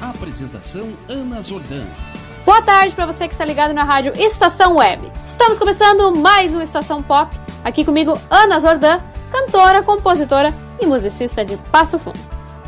Apresentação Ana Zordan. Boa tarde para você que está ligado na rádio Estação Web. Estamos começando mais um Estação Pop. Aqui comigo, Ana Zordan, cantora, compositora e musicista de Passo Fundo.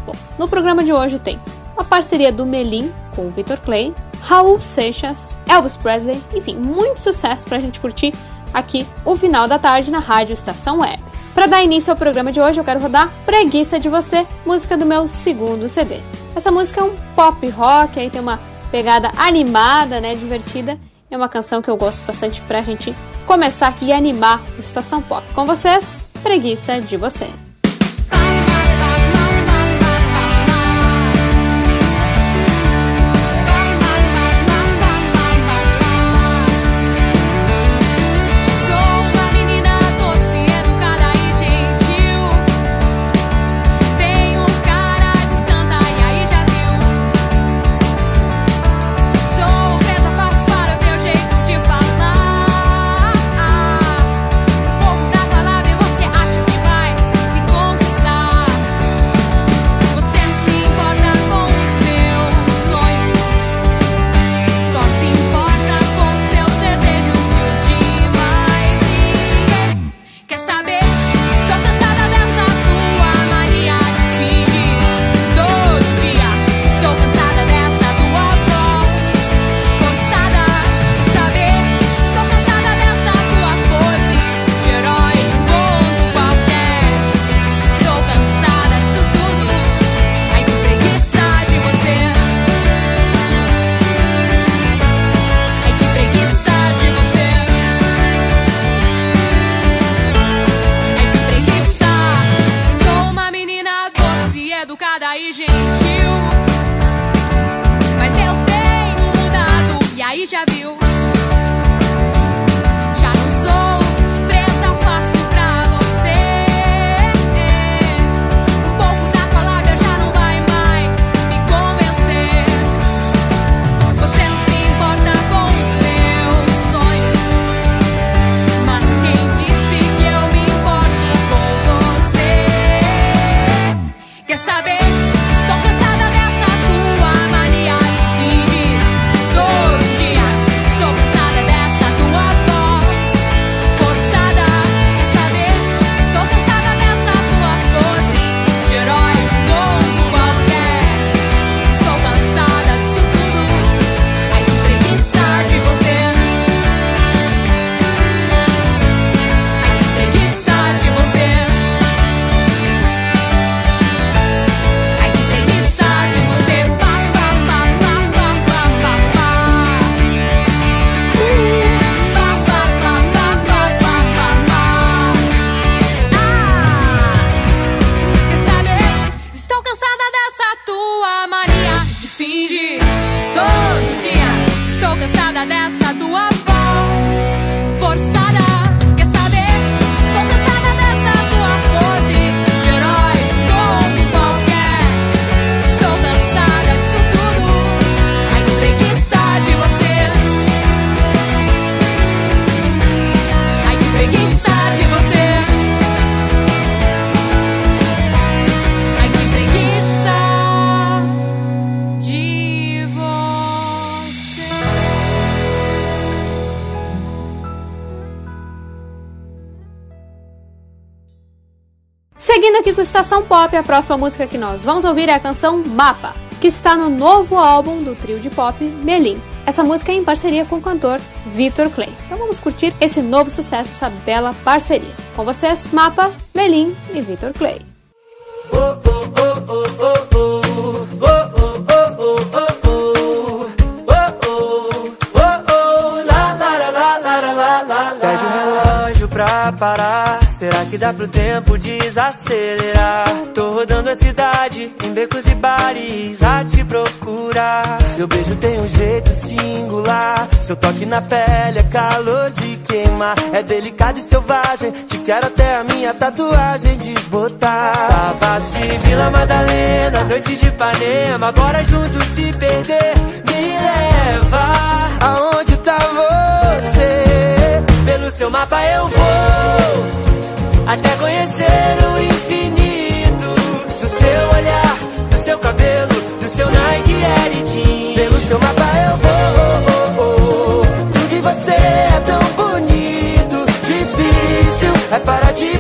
Bom, no programa de hoje tem uma parceria do Melim com o Victor Clay, Raul Seixas, Elvis Presley, enfim, muito sucesso para a gente curtir aqui o final da tarde na rádio Estação Web. Para dar início ao programa de hoje, eu quero rodar Preguiça de Você, música do meu segundo CD. Essa música é um pop rock, aí tem uma pegada animada, né, divertida. É uma canção que eu gosto bastante pra gente começar aqui e animar o Estação Pop. Com vocês, Preguiça de Você. Seguindo aqui com Estação Pop, a próxima música que nós vamos ouvir é a canção Mapa, que está no novo álbum do trio de pop Melim. Essa música é em parceria com o cantor Victor Clay. Então vamos curtir esse novo sucesso, essa bela parceria. Com vocês, Mapa, Melim e Victor Clay. Pede o relógio pra parar. Será que dá pro tempo desacelerar? Tô rodando a cidade, em becos e bares, a te procurar. curar. Seu beijo tem um jeito singular. Seu toque na pele é calor de queimar. É delicado e selvagem. Te quero até a minha tatuagem desbotar. Savassi, Vila Madalena, noite de Ipanema. Bora juntos se perder. Me leva aonde tá você. Pelo seu mapa eu vou até conhecer o infinito do seu olhar, do seu cabelo, do seu Nike Air. Pelo seu mapa eu vou. Tudo em você é tão bonito, difícil é parar de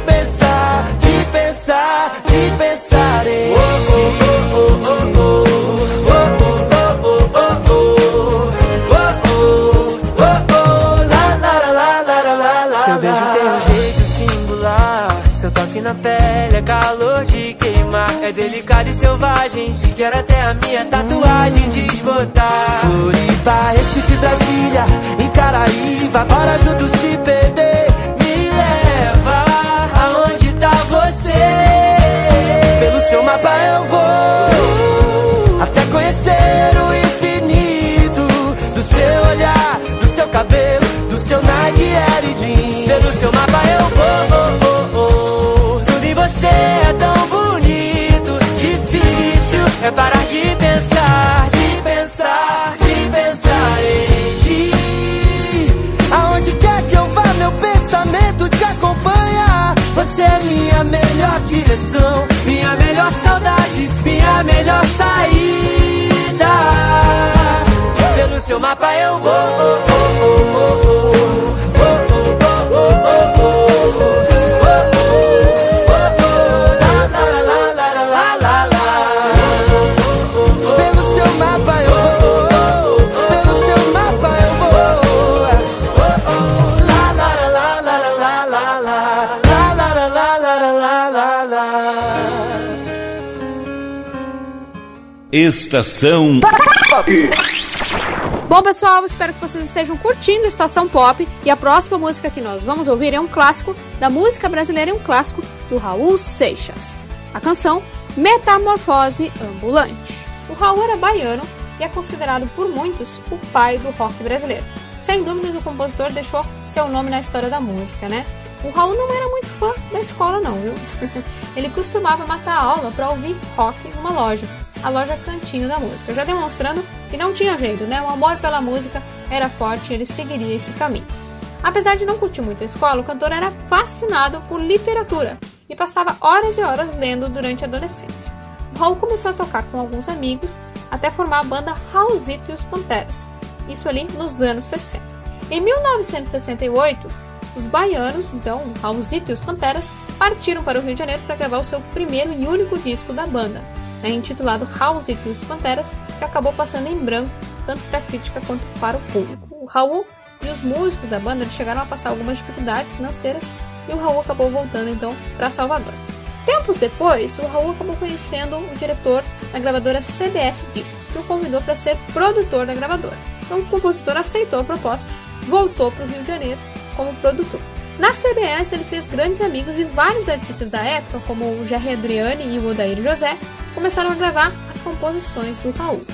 É delicado e selvagem. Te quero até a minha tatuagem desbotar. Floripa, Recife, Brasília, em Caraíva. Bora juntos se perder. Me leva aonde tá você. Pelo seu mapa eu vou. Até conhecer o infinito. Do seu olhar, do seu cabelo, do seu Nike Air Jeans. Pelo seu mapa eu vou. É parar de pensar, de pensar, de pensar em ti. Aonde quer que eu vá, meu pensamento te acompanha. Você é minha melhor direção, minha melhor saudade, minha melhor saída. Pelo seu mapa eu vou. La, Estação Bom, pessoal, espero que vocês estejam curtindo Estação Pop. E a próxima música que nós vamos ouvir é um clássico da música brasileira e um clássico do Raul Seixas. A canção Metamorfose Ambulante. O Raul era baiano e é considerado por muitos o pai do rock brasileiro. Sem dúvidas, o compositor deixou seu nome na história da música, né? O Raul não era muito fã da escola, não, viu? Ele costumava matar a aula para ouvir rock em uma loja, a loja Cantinho da Música, já demonstrando que não tinha jeito, né? O amor pela música era forte e ele seguiria esse caminho. Apesar de não curtir muito a escola, o cantor era fascinado por literatura e passava horas e horas lendo durante a adolescência. Raul começou a tocar com alguns amigos até formar a banda Raulzito e os Panteras, isso ali nos anos 60. Em 1968, os baianos, então Raulzito e os Panteras, partiram para o Rio de Janeiro para gravar o seu primeiro e único disco da banda, né, intitulado Raulzito e os Panteras, que acabou passando em branco tanto para a crítica quanto para o público. O Raul e os músicos da banda chegaram a passar algumas dificuldades financeiras e o Raul acabou voltando então para Salvador. Tempos depois, o Raul acabou conhecendo o diretor da gravadora CBS Discos, que o convidou para ser produtor da gravadora. Então o compositor aceitou a proposta, voltou para o Rio de Janeiro como produtor. Na CBS ele fez grandes amigos e vários artistas da época, como o Jerry Adriani e o Odair José, começaram a gravar as composições do Raul.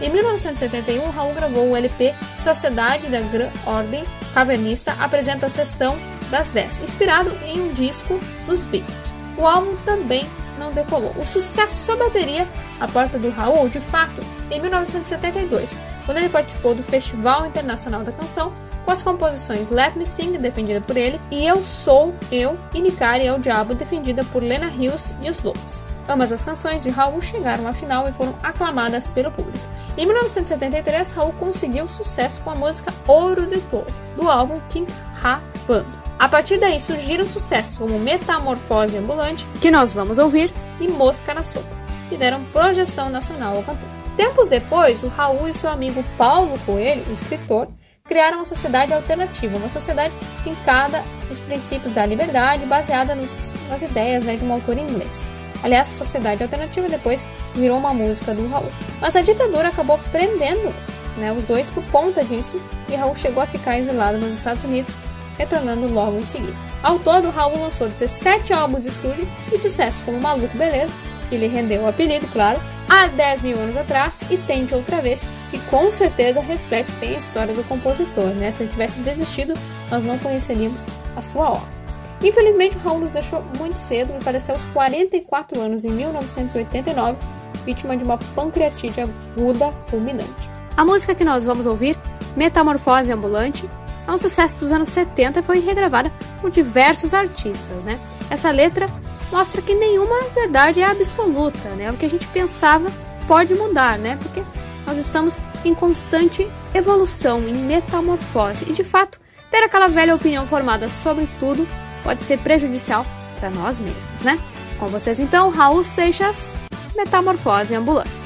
Em 1971, Raul gravou o LP Sociedade da Gran Ordem Cavernista apresenta a sessão das 10, inspirado em um disco dos Beatles. O álbum também não decolou. O sucesso só bateria a porta do Raul, de fato, em 1972, quando ele participou do Festival Internacional da Canção com as composições Let Me Sing, defendida por ele, e Eu Sou Eu e Nicari é o Diabo, defendida por Lena Hills e os Lobos. Ambas as canções de Raul chegaram à final e foram aclamadas pelo público. Em 1973, Raul conseguiu sucesso com a música Ouro de Touro, do álbum King Ha Bando. A partir daí surgiram sucessos como Metamorfose Ambulante, que nós vamos ouvir, e Mosca na Sopa, que deram projeção nacional ao cantor. Tempos depois, o Raul e seu amigo Paulo Coelho, o escritor, criaram uma sociedade alternativa, uma sociedade fincada nos princípios da liberdade, baseada nos, nas ideias né, de um autor inglês. Aliás, Sociedade Alternativa depois virou uma música do Raul. Mas a ditadura acabou prendendo né, os dois por conta disso e Raul chegou a ficar exilado nos Estados Unidos, retornando logo em seguida. Ao todo, Raul lançou 17 álbuns de estúdio e sucesso como Maluco Beleza, que lhe rendeu o apelido, claro, há 10 mil anos atrás e Tente Outra Vez, que com certeza reflete bem a história do compositor, né? Se ele tivesse desistido, nós não conheceríamos a sua obra. Infelizmente, o Raul nos deixou muito cedo, me pareceu aos 44 anos, em 1989, vítima de uma pancreatite aguda fulminante. A música que nós vamos ouvir, Metamorfose Ambulante, é um sucesso dos anos 70 e foi regravada por diversos artistas, né? Essa letra mostra que nenhuma verdade é absoluta, né? O que a gente pensava pode mudar, né? Porque nós estamos em constante evolução, em metamorfose. E de fato, ter aquela velha opinião formada sobre tudo pode ser prejudicial para nós mesmos, né? Com vocês então, Raul Seixas, Metamorfose Ambulante.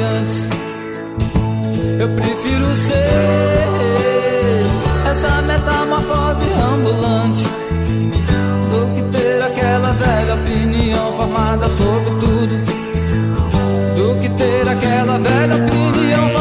antes. Eu prefiro ser essa metamorfose ambulante do que ter aquela velha opinião formada sobre tudo. Do que ter aquela velha opinião formada.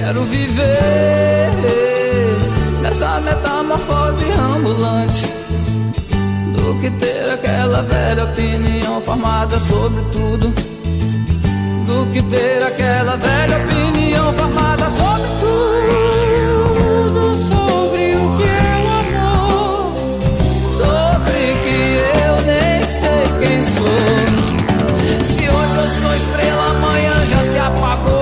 Viver nessa metamorfose ambulante do que ter aquela velha opinião formada sobre tudo. Do que ter aquela velha opinião formada sobre tudo. Sobre o que é o amor, sobre que eu nem sei quem sou. Se hoje eu sou estrela, amanhã já se apagou.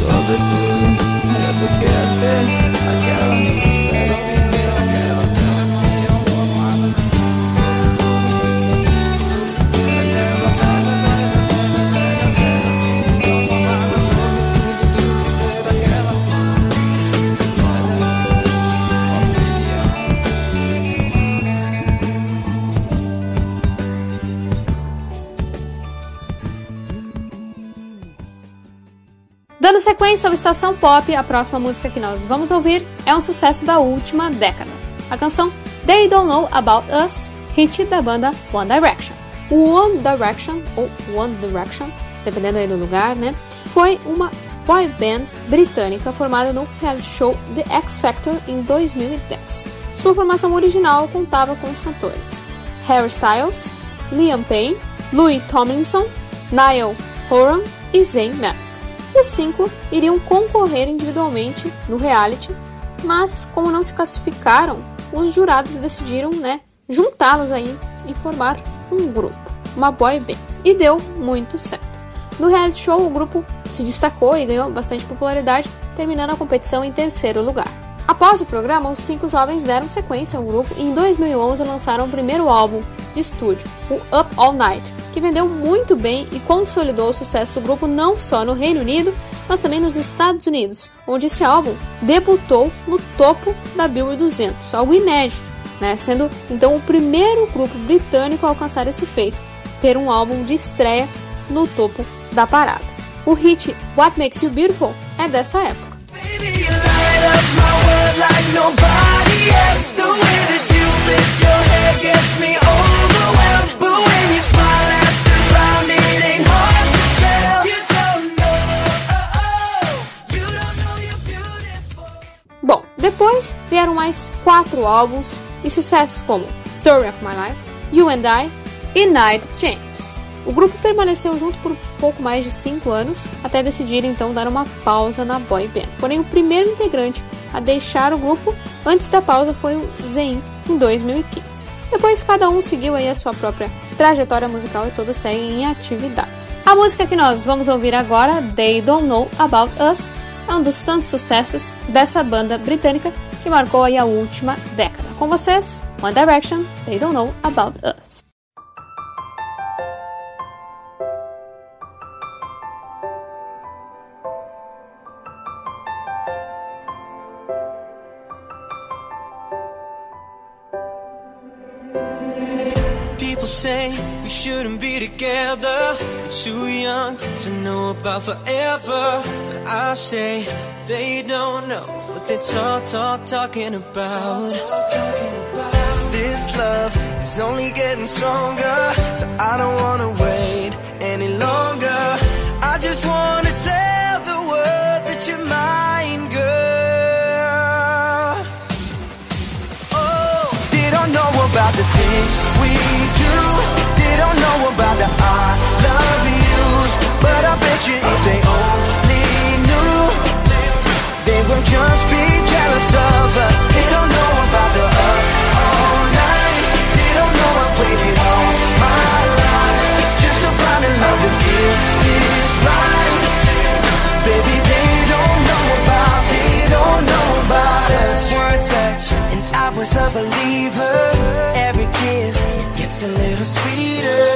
Do que é ter aquela Dando sequência ao Estação Pop, a próxima música que nós vamos ouvir é um sucesso da última década. A canção They Don't Know About Us, hit da banda One Direction. One Direction, ou One Direction, dependendo aí do lugar, né? Foi uma boy band britânica formada no reality show The X Factor em 2010. Sua formação original contava com os cantores Harry Styles, Liam Payne, Louis Tomlinson, Niall Horan e Zayn Malik. Os cinco iriam concorrer individualmente no reality, mas como não se classificaram, os jurados decidiram, né, juntá-los aí e formar um grupo, uma boy band. E deu muito certo. No reality show, o grupo se destacou e ganhou bastante popularidade, terminando a competição em terceiro lugar. Após o programa, os cinco jovens deram sequência ao grupo e em 2011 lançaram o primeiro álbum de estúdio, o Up All Night, que vendeu muito bem e consolidou o sucesso do grupo não só no Reino Unido, mas também nos Estados Unidos, onde esse álbum debutou no topo da Billboard 200, algo inédito, né? sendo então o primeiro grupo britânico a alcançar esse feito, ter um álbum de estreia no topo da parada. O hit What Makes You Beautiful é dessa época. Bom, depois vieram mais quatro álbuns e sucessos como Story of My Life, You and I e Night Change. O grupo permaneceu junto por pouco mais de 5 anos, até decidir então dar uma pausa na boy band. Porém, o primeiro integrante a deixar o grupo antes da pausa foi o Zayn, em 2015. Depois, cada um seguiu aí a sua própria trajetória musical e todos seguem em atividade. A música que nós vamos ouvir agora, They Don't Know About Us, é um dos tantos sucessos dessa banda britânica que marcou aí a última década. Com vocês, One Direction, They Don't Know About Us. People say we shouldn't be together. We're too young to know about forever. But I say they don't know what they talk, talk, talking about. Cause this love is only getting stronger. So I don't wanna wait any longer. I just wanna was a believer. Every kiss gets a little sweeter.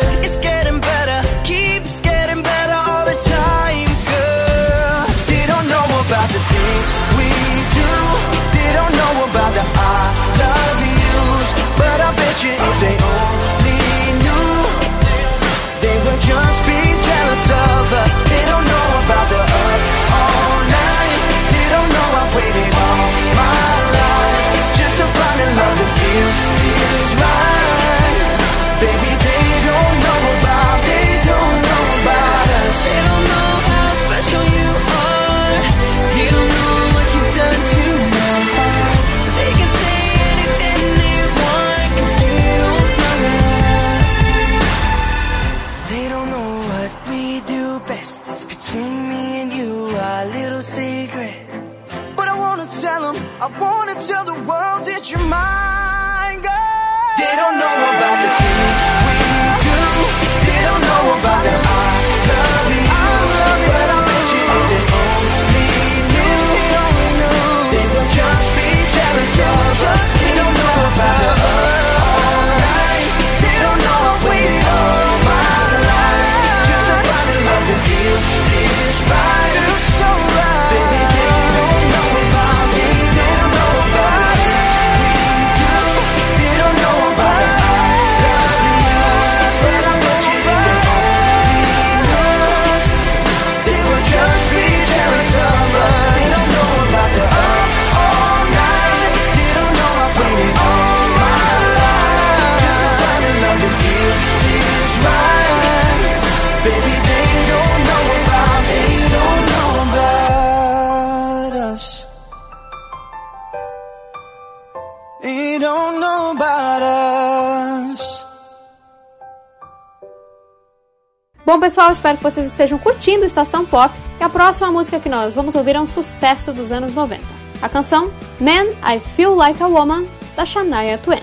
Bom, pessoal, espero que vocês estejam curtindo Estação Pop. E a próxima música que nós vamos ouvir é um sucesso dos anos 90. A canção Man, I Feel Like a Woman, da Shania Twain.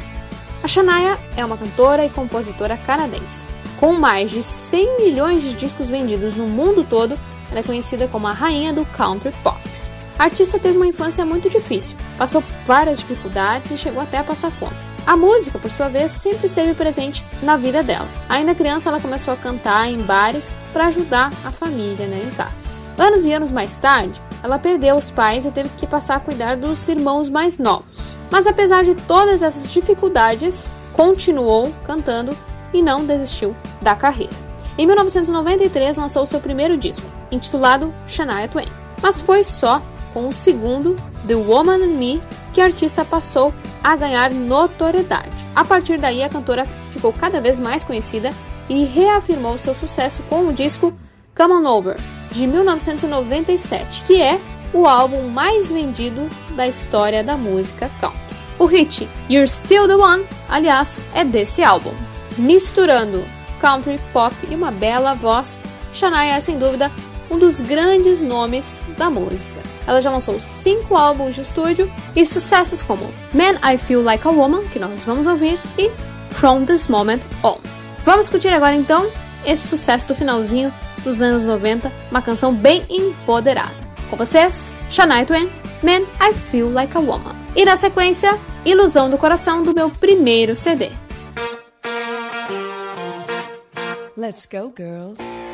A Shania é uma cantora e compositora canadense. Com mais de 100 milhões de discos vendidos no mundo todo, ela é conhecida como a rainha do country pop. A artista teve uma infância muito difícil, passou várias dificuldades e chegou até a passar fome. A música, por sua vez, sempre esteve presente na vida dela. Ainda criança, ela começou a cantar em bares para ajudar a família né, em casa. Anos e anos mais tarde, ela perdeu os pais e teve que passar a cuidar dos irmãos mais novos. Mas apesar de todas essas dificuldades, continuou cantando e não desistiu da carreira. Em 1993 lançou seu primeiro disco, intitulado Shania Twain. Mas foi só com o segundo, The Woman and Me, que a artista passou a ganhar notoriedade. A partir daí, a cantora ficou cada vez mais conhecida e reafirmou seu sucesso com o disco Come On Over, de 1997, que é o álbum mais vendido da história da música country. O hit You're Still the One, aliás, é desse álbum. Misturando country pop e uma bela voz, Shania é sem dúvida um dos grandes nomes da música. Ela já lançou cinco álbuns de estúdio e sucessos como Man I Feel Like a Woman, que nós vamos ouvir, e From This Moment On. Vamos curtir agora então esse sucesso do finalzinho dos anos 90, uma canção bem empoderada. Com vocês, Shania Twain, Man I Feel Like a Woman. E na sequência, Ilusão do Coração do meu primeiro CD. Let's go, girls.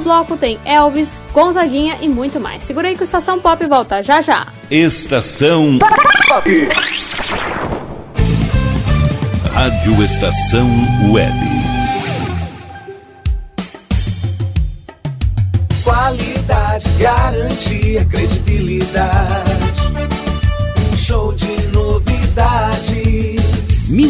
Próximo bloco tem Elvis, Gonzaguinha e muito mais. Segura aí que o Estação Pop volta já já. Estação Pop. Rádio Estação Web. Qualidade, garantia, credibilidade.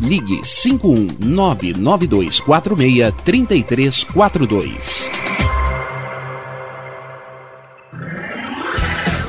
ligue 51992463342.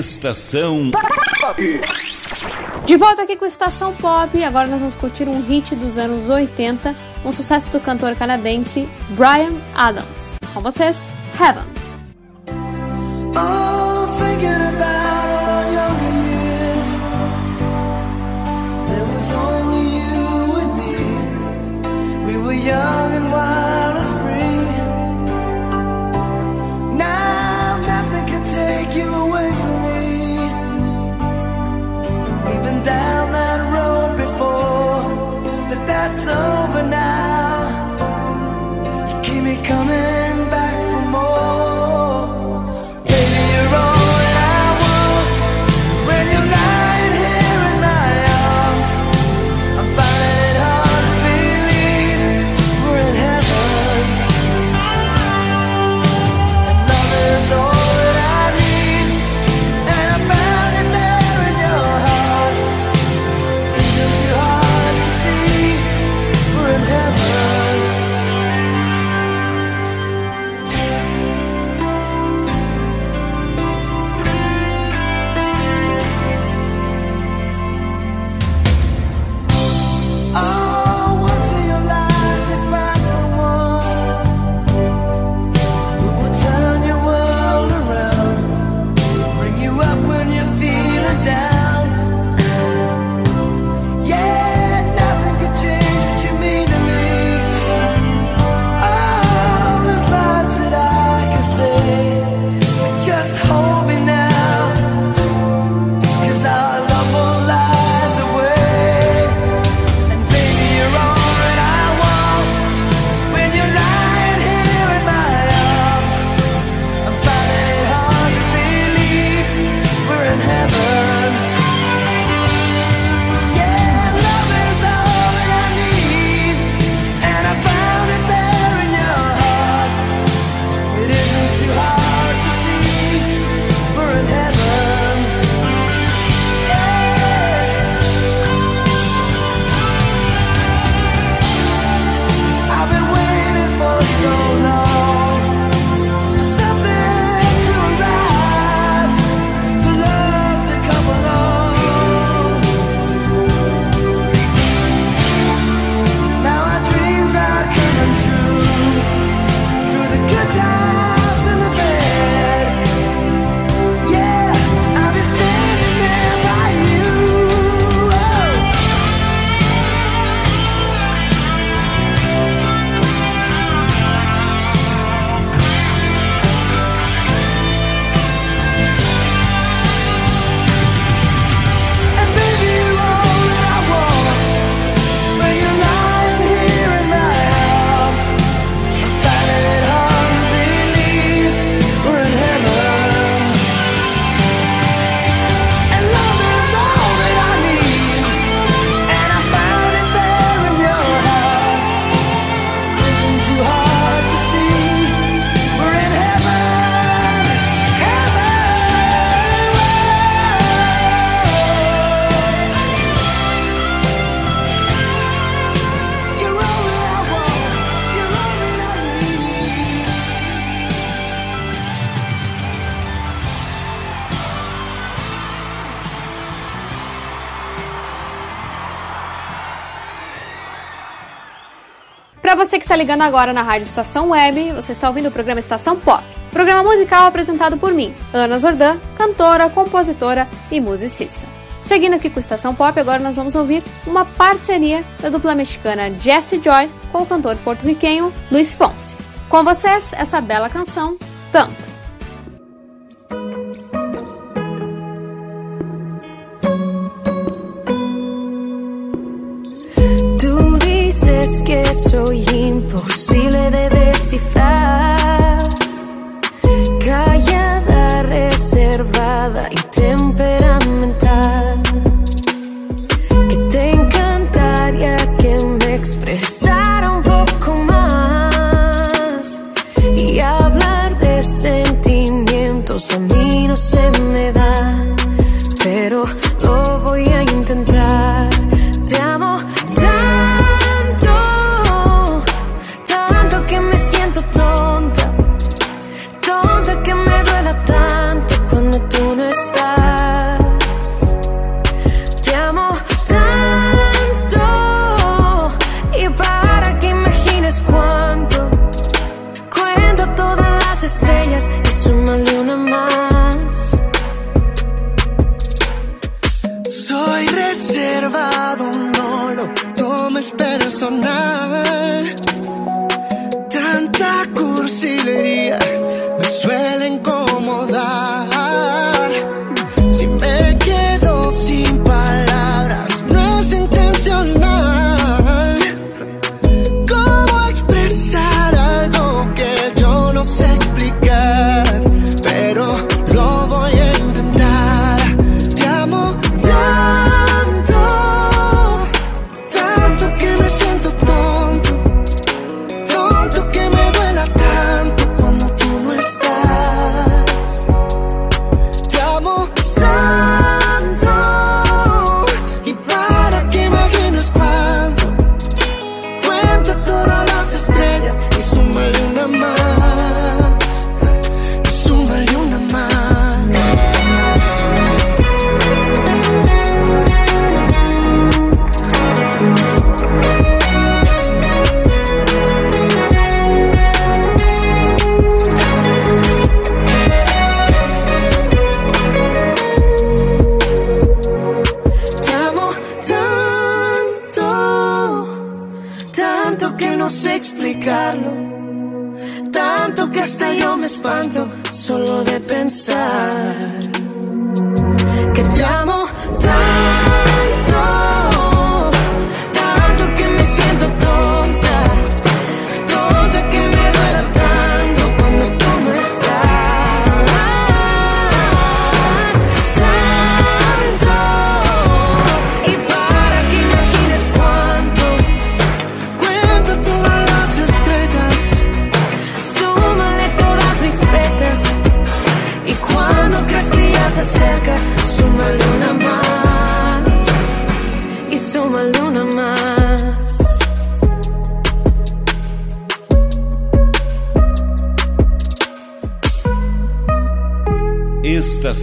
Estação De volta aqui com Estação Pop, agora nós vamos curtir um hit dos anos 80, um sucesso do cantor canadense Brian Adams. Com vocês, Heaven. Oh, thinking about all our younger years. There was only you and me. We were young and wild está ligando agora na Rádio Estação Web, você está ouvindo o programa Estação Pop. Programa musical apresentado por mim, Ana Zordan, cantora, compositora e musicista. Seguindo aqui com Estação Pop, agora nós vamos ouvir uma parceria da dupla mexicana Jesse Joy com o cantor porto-riquenho Luiz Fonsi. Com vocês, essa bela canção, Tanto. Dices que soy imposible de descifrar. Callada, reservada y temperamental. No lo tomes personal. Tanta cursilería me suele incomodar.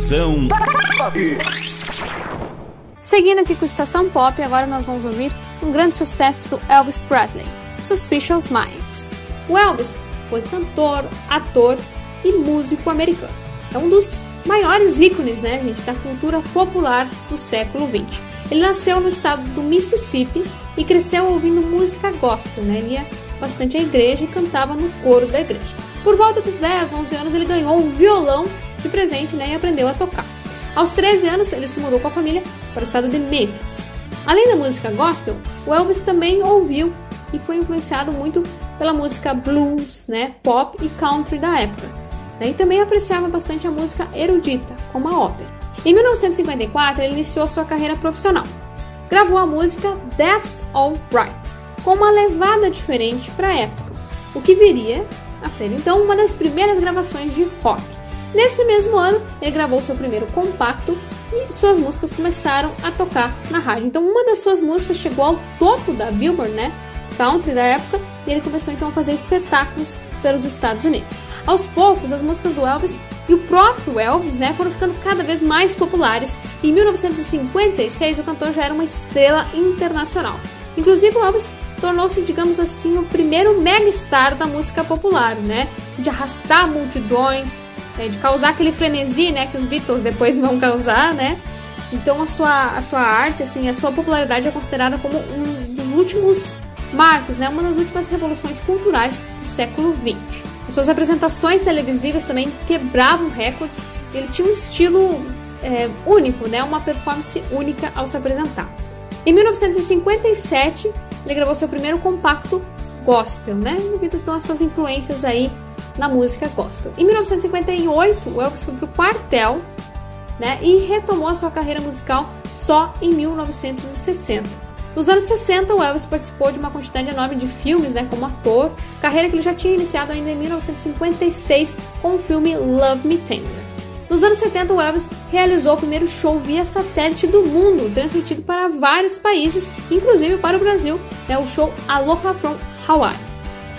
Estação Seguindo aqui com Estação Pop, agora nós vamos ouvir um grande sucesso do Elvis Presley, Suspicious Minds. O Elvis foi cantor, ator e músico americano. É um dos maiores ícones, né, gente, da cultura popular do século XX. Ele nasceu no estado do Mississippi e cresceu ouvindo música gospel, né? Ele ia bastante à igreja e cantava no coro da igreja. Por volta dos 10, 11 anos, ele ganhou um violão de presente né, e aprendeu a tocar. Aos 13 anos, ele se mudou com a família para o estado de Memphis. Além da música gospel, o Elvis também ouviu e foi influenciado muito pela música blues, né, pop e country da época. né, E também apreciava bastante a música erudita, como a ópera. Em 1954, ele iniciou sua carreira profissional. Gravou a música That's All Right, com uma levada diferente para a época, o que viria a ser então uma das primeiras gravações de rock. Nesse mesmo ano, ele gravou seu primeiro compacto e suas músicas começaram a tocar na rádio. Então, uma das suas músicas chegou ao topo da Billboard, né? Country da época, e ele começou então a fazer espetáculos pelos Estados Unidos. Aos poucos, as músicas do Elvis e o próprio Elvis, né, foram ficando cada vez mais populares. Em 1956, o cantor já era uma estrela internacional. Inclusive, o Elvis tornou-se, digamos assim, o primeiro megastar da música popular, né? De arrastar multidões, é, de causar aquele frenesi, né? Que os Beatles depois vão causar, né? Então a sua, a sua arte, assim, a sua popularidade é considerada como um dos últimos marcos, né? Uma das últimas revoluções culturais do século XX. As suas apresentações televisivas também quebravam recordes. Ele tinha um estilo é, único, né? Uma performance única ao se apresentar. Em 1957, ele gravou seu primeiro compacto gospel, né? Devido então às suas influências aí na música gospel. Em 1958, o Elvis foi pro quartel, né? E retomou a sua carreira musical só em 1960. Nos anos 60, o Elvis participou de uma quantidade enorme de filmes, né, como ator, carreira que ele já tinha iniciado ainda em 1956 com o filme Love Me Tender. Nos anos 70, o Elvis realizou o primeiro show via satélite do mundo, transmitido para vários países, inclusive para o Brasil, é o show Aloha from Hawaii.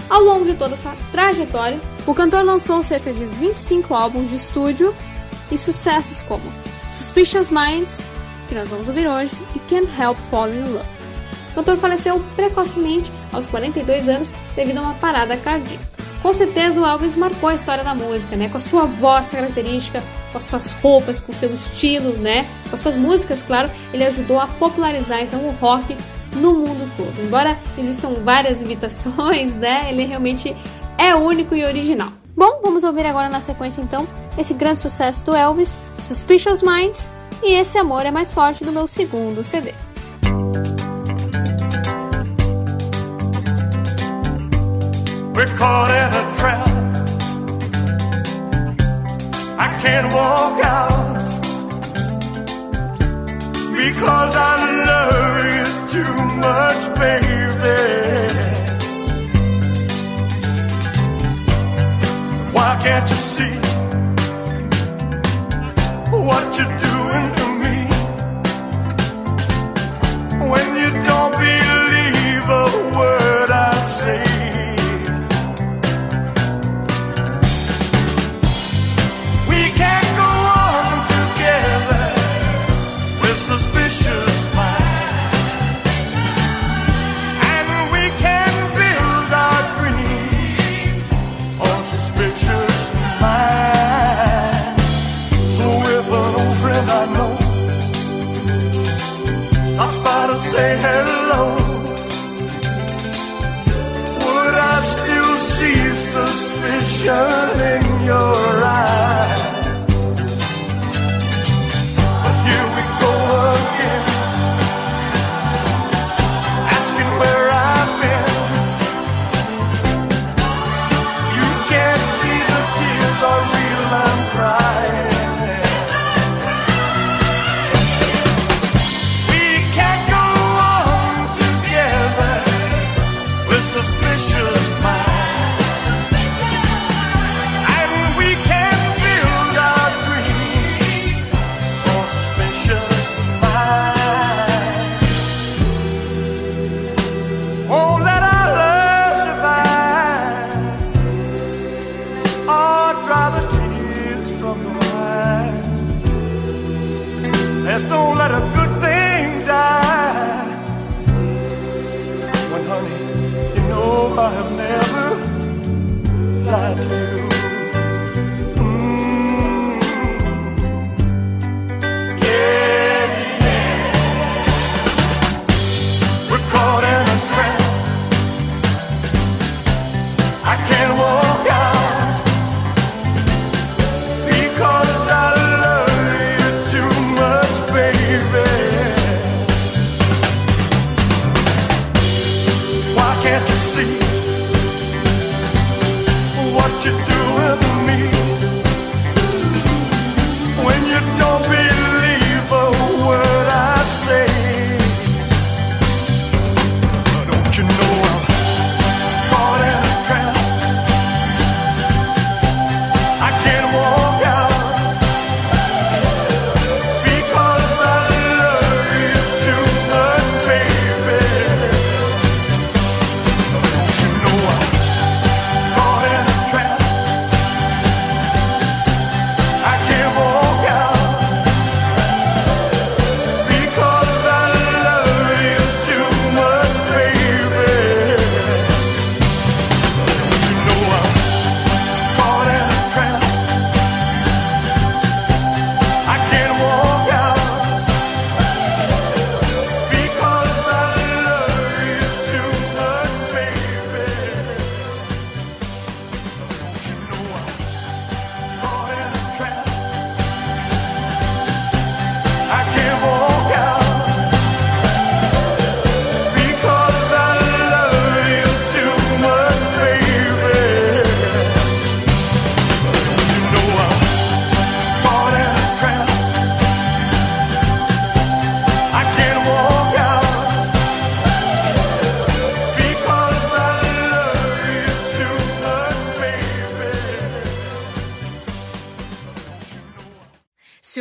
Ao longo de toda a sua trajetória, o cantor lançou cerca de 25 álbuns de estúdio e sucessos como Suspicious Minds, que nós vamos ouvir hoje, e Can't Help Falling in Love. O cantor faleceu precocemente, aos 42 anos, devido a uma parada cardíaca. Com certeza o Elvis marcou a história da música, né? Com a sua voz característica, com as suas roupas, com o seu estilo, né? Com as suas músicas, claro, ele ajudou a popularizar então o rock no mundo todo. Embora existam várias imitações, né? Ele realmente é único e original. Bom, vamos ouvir agora na sequência então esse grande sucesso do Elvis, Suspicious Minds, e Esse Amor é Mais Forte do meu segundo CD. We're caught in a trap. I can't walk out because I love you too much, baby. Why can't you see what you're doing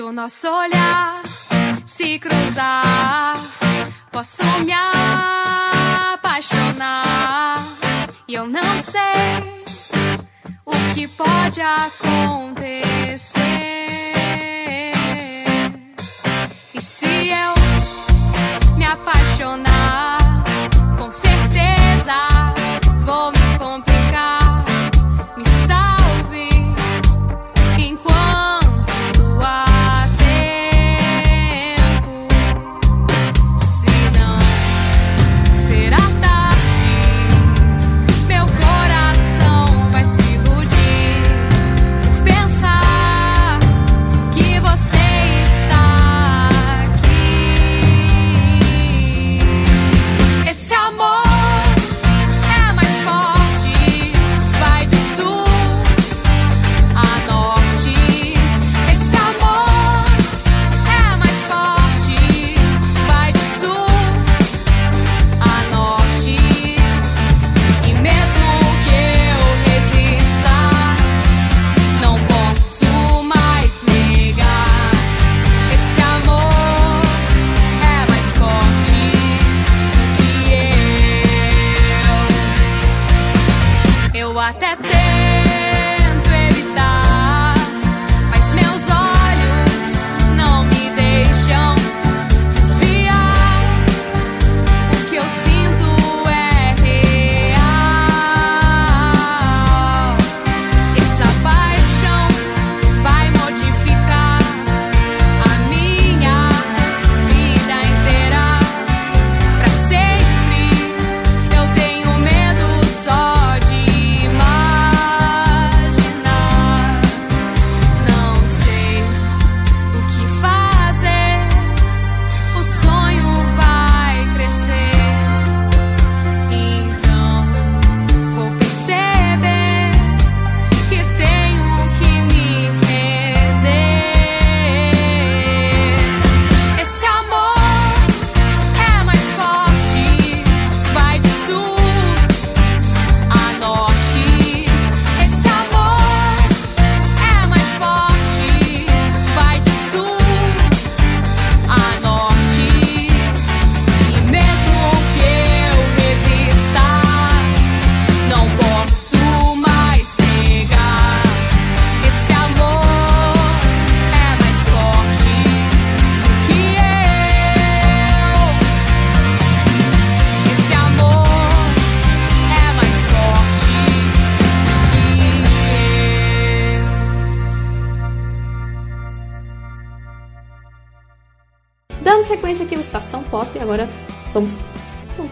o nosso olhar se cruzar, posso me apaixonar. E eu não sei o que pode acontecer.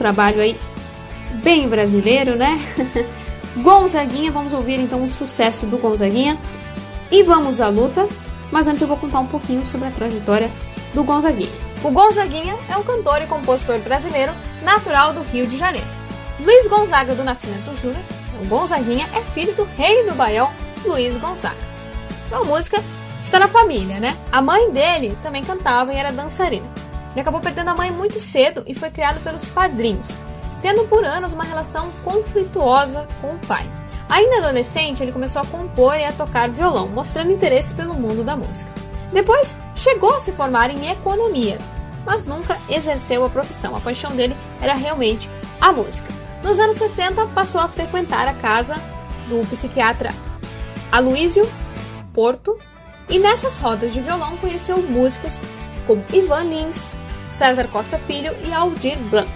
Trabalho aí bem brasileiro, né? Gonzaguinha, vamos ouvir então o sucesso do Gonzaguinha e vamos à luta. Mas antes eu vou contar um pouquinho sobre a trajetória do Gonzaguinha. O Gonzaguinha é um cantor e compositor brasileiro natural do Rio de Janeiro. Luiz Gonzaga do Nascimento Júnior, o Gonzaguinha é filho do rei do Baião, Luiz Gonzaga. Então a música está na família, né? A mãe dele também cantava e era dançarina. Ele acabou perdendo a mãe muito cedo e foi criado pelos padrinhos, tendo por anos uma relação conflituosa com o pai. Ainda adolescente, ele começou a compor e a tocar violão, mostrando interesse pelo mundo da música. Depois, chegou a se formar em economia, mas nunca exerceu a profissão. A paixão dele era realmente a música. Nos anos 60, passou a frequentar a casa do psiquiatra Aloísio Porto e nessas rodas de violão conheceu músicos como Ivan Lins, César Costa Filho e Aldir Blanc,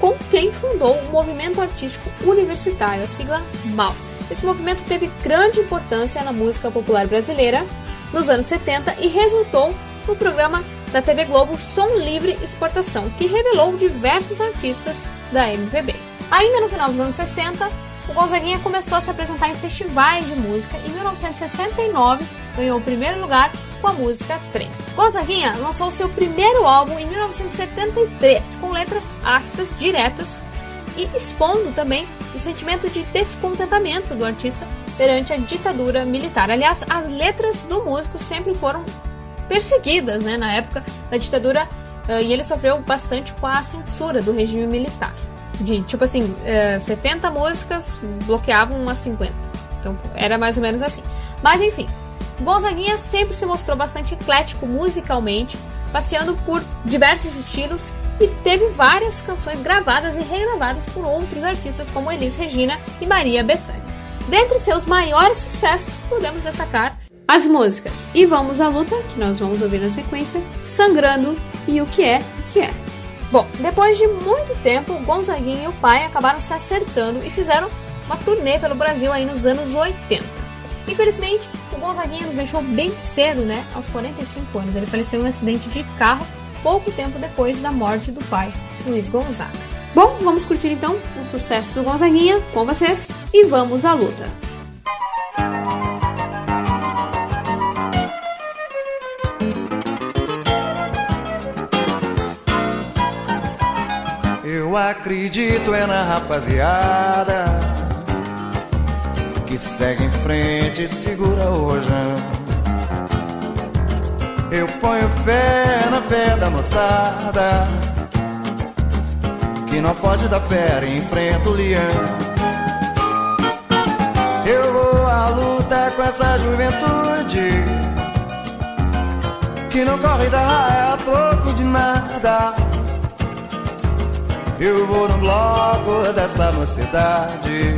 com quem fundou o Movimento Artístico Universitário, a sigla MAU. Esse movimento teve grande importância na música popular brasileira nos anos 70 e resultou no programa da TV Globo Som Livre Exportação, que revelou diversos artistas da MPB. Ainda no final dos anos 60, o Gonzaguinha começou a se apresentar em festivais de música e em 1969 ganhou o primeiro lugar com a música Trem. Gonzaguinha lançou seu primeiro álbum em 1973 com letras ácidas, diretas e expondo também o sentimento de descontentamento do artista perante a ditadura militar. Aliás, as letras do músico sempre foram perseguidas né, na época da ditadura uh, e ele sofreu bastante com a censura do regime militar. De tipo assim, uh, 70 músicas bloqueavam umas 50. Então era mais ou menos assim. Mas enfim, Gonzaguinha sempre se mostrou bastante eclético musicalmente, passeando por diversos estilos e teve várias canções gravadas e regravadas por outros artistas como Elis Regina e Maria Bethânia. Dentre seus maiores sucessos, podemos destacar as músicas E Vamos à Luta, que nós vamos ouvir na sequência, Sangrando e O Que É, O Que É. Bom, depois de muito tempo, Gonzaguinha e o pai acabaram se acertando e fizeram uma turnê pelo Brasil aí nos anos 80. Infelizmente, o Gonzaguinha nos deixou bem cedo, né? Aos 45 anos. Ele faleceu em um acidente de carro pouco tempo depois da morte do pai, Luiz Gonzaga. Bom, vamos curtir então o sucesso do Gonzaguinha com vocês e vamos à luta. Acredito é na rapaziada que segue em frente e segura o rojão. Eu ponho fé na fé da moçada que não foge da fera e enfrenta o leão. Eu vou à luta com essa juventude que não corre da raia a troco de nada. Eu vou no bloco dessa mocidade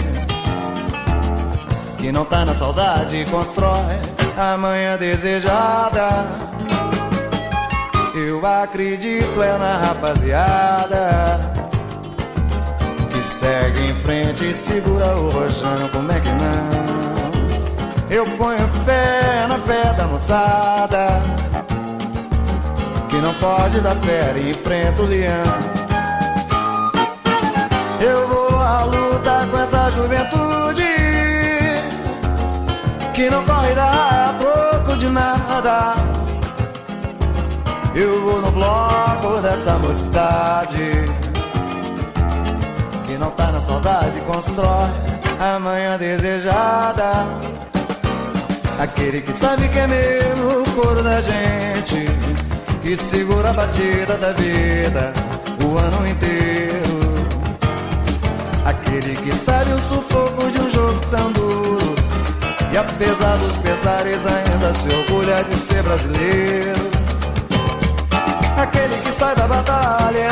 que não tá na saudade constrói a manhã desejada. Eu acredito é na rapaziada que segue em frente e segura o rojão. Como é que não? Eu ponho fé na fé da moçada que não pode dar fé e enfrenta o leão. Eu vou à luta com essa juventude que não corre da troco de nada. Eu vou no bloco dessa mocidade que não tá na saudade, constrói a manhã desejada. Aquele que sabe que é mesmo o coro da gente, que segura a batida da vida o ano inteiro. Aquele que sabe o sufoco de um jogo tão duro. E apesar dos pesares ainda se orgulha de ser brasileiro. Aquele que sai da batalha,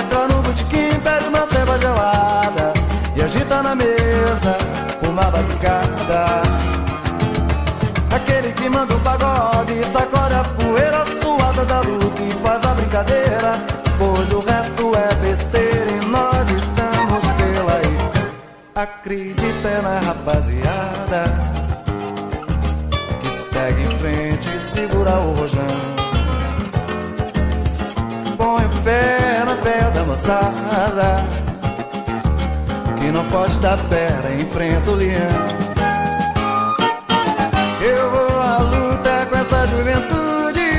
que não foge da fera, enfrenta o leão. Eu vou à luta com essa juventude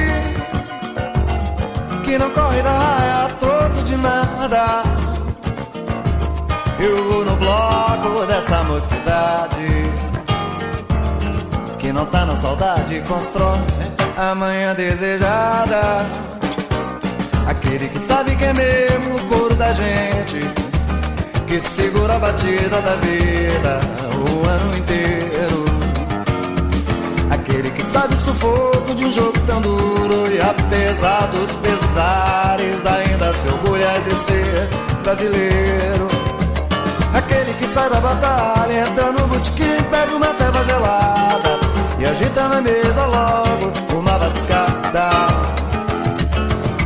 que não corre da raia a troco de nada. Eu vou no bloco dessa mocidade Que não tá na saudade Constrói a manhã desejada Aquele que sabe que é mesmo o couro da gente Que segura a batida da vida O ano inteiro Aquele que sabe o sufoco de um jogo tão duro E apesar dos pesares Ainda se orgulha de ser brasileiro Aquele que sai da batalha, entra no botequim, pede uma ceva gelada e agita na mesa logo uma batucada.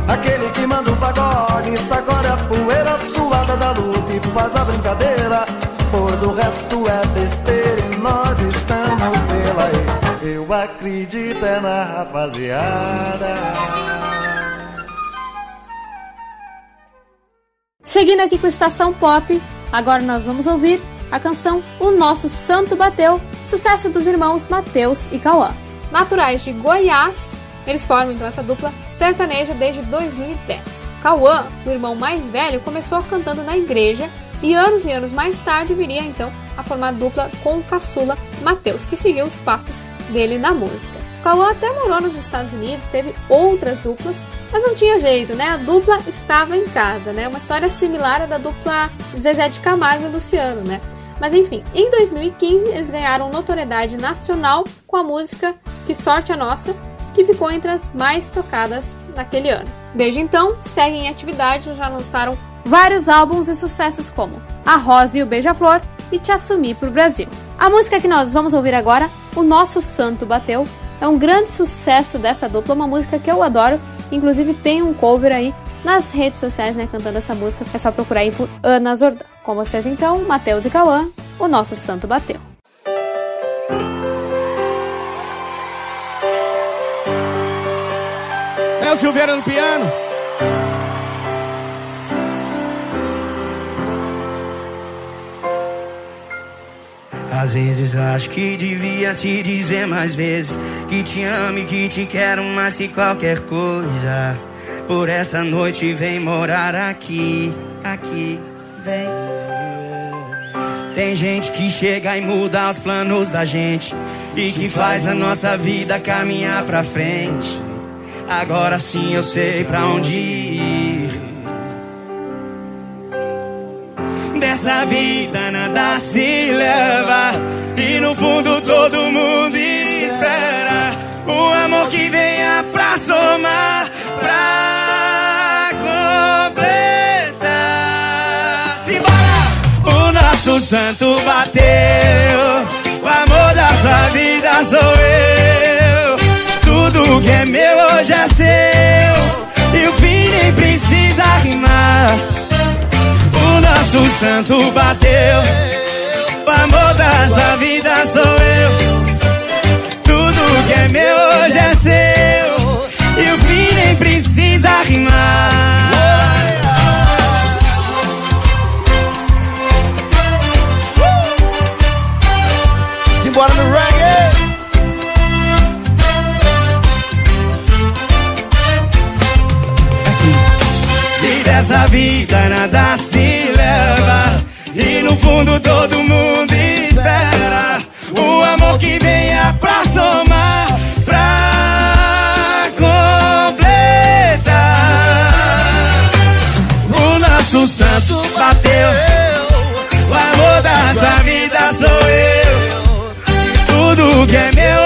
Aquele que manda um pagode, sacode a poeira suada da luta e faz a brincadeira, pois o resto é besteira e nós estamos pela aí. Eu acredito é na rapaziada. Seguindo aqui com a Estação Pop, agora nós vamos ouvir a canção O Nosso Santo Bateu, sucesso dos irmãos Mateus e Cauã. Naturais de Goiás, eles formam então essa dupla sertaneja desde 2010. Cauã, o irmão mais velho, começou cantando na igreja e anos e anos mais tarde viria então a formar dupla com o caçula Mateus, que seguiu os passos dele na música. Cauã até morou nos Estados Unidos, teve outras duplas, mas não tinha jeito, né? A dupla estava em casa, né? Uma história similar à da dupla Zezé de Camargo e Luciano, né? Mas enfim, em 2015 eles ganharam notoriedade nacional com a música Que Sorte a Nossa, que ficou entre as mais tocadas naquele ano. Desde então, seguem em atividade, já lançaram vários álbuns e sucessos como A Rosa e o Beija-Flor e Te Assumi pro Brasil. A música que nós vamos ouvir agora, O Nosso Santo Bateu, é um grande sucesso dessa dupla, uma música que eu adoro, inclusive tem um cover aí nas redes sociais, né, cantando essa música, é só procurar aí por Ana Zordan. Com vocês então, Matheus e Cauã, O Nosso Santo Bateu. Léo Silveira no piano. Às vezes acho que devia te dizer mais vezes Que te amo e que te quero mais que qualquer coisa. Por essa noite vem morar aqui, aqui, vem. Tem gente que chega e muda os planos da gente E que faz a nossa vida caminhar pra frente Agora sim eu sei pra onde ir. Dessa vida nada se leva E no fundo todo mundo espera Um amor que venha pra somar Pra completar. Simbora! O nosso santo bateu O amor da sua vida sou eu. Tudo que é meu hoje é seu E o fim nem precisa rimar o nosso santo bateu. O amor da sua vida sou eu. Dessa vida nada se leva. E no fundo todo mundo espera. Um amor que venha pra somar, pra completar. O nosso santo bateu. O amor da sua vida sou eu. Tudo que é meu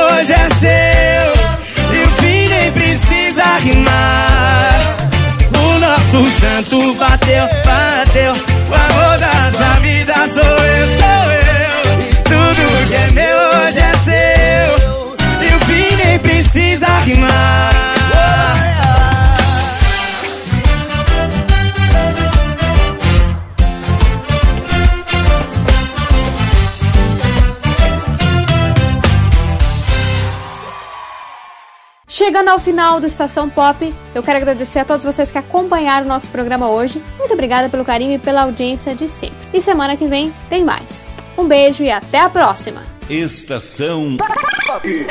santo bateu, bateu. Chegando ao final do Estação Pop, eu quero agradecer a todos vocês que acompanharam o nosso programa hoje. Muito obrigada pelo carinho e pela audiência de sempre. E semana que vem tem mais. Um beijo e até a próxima! Estação Pop.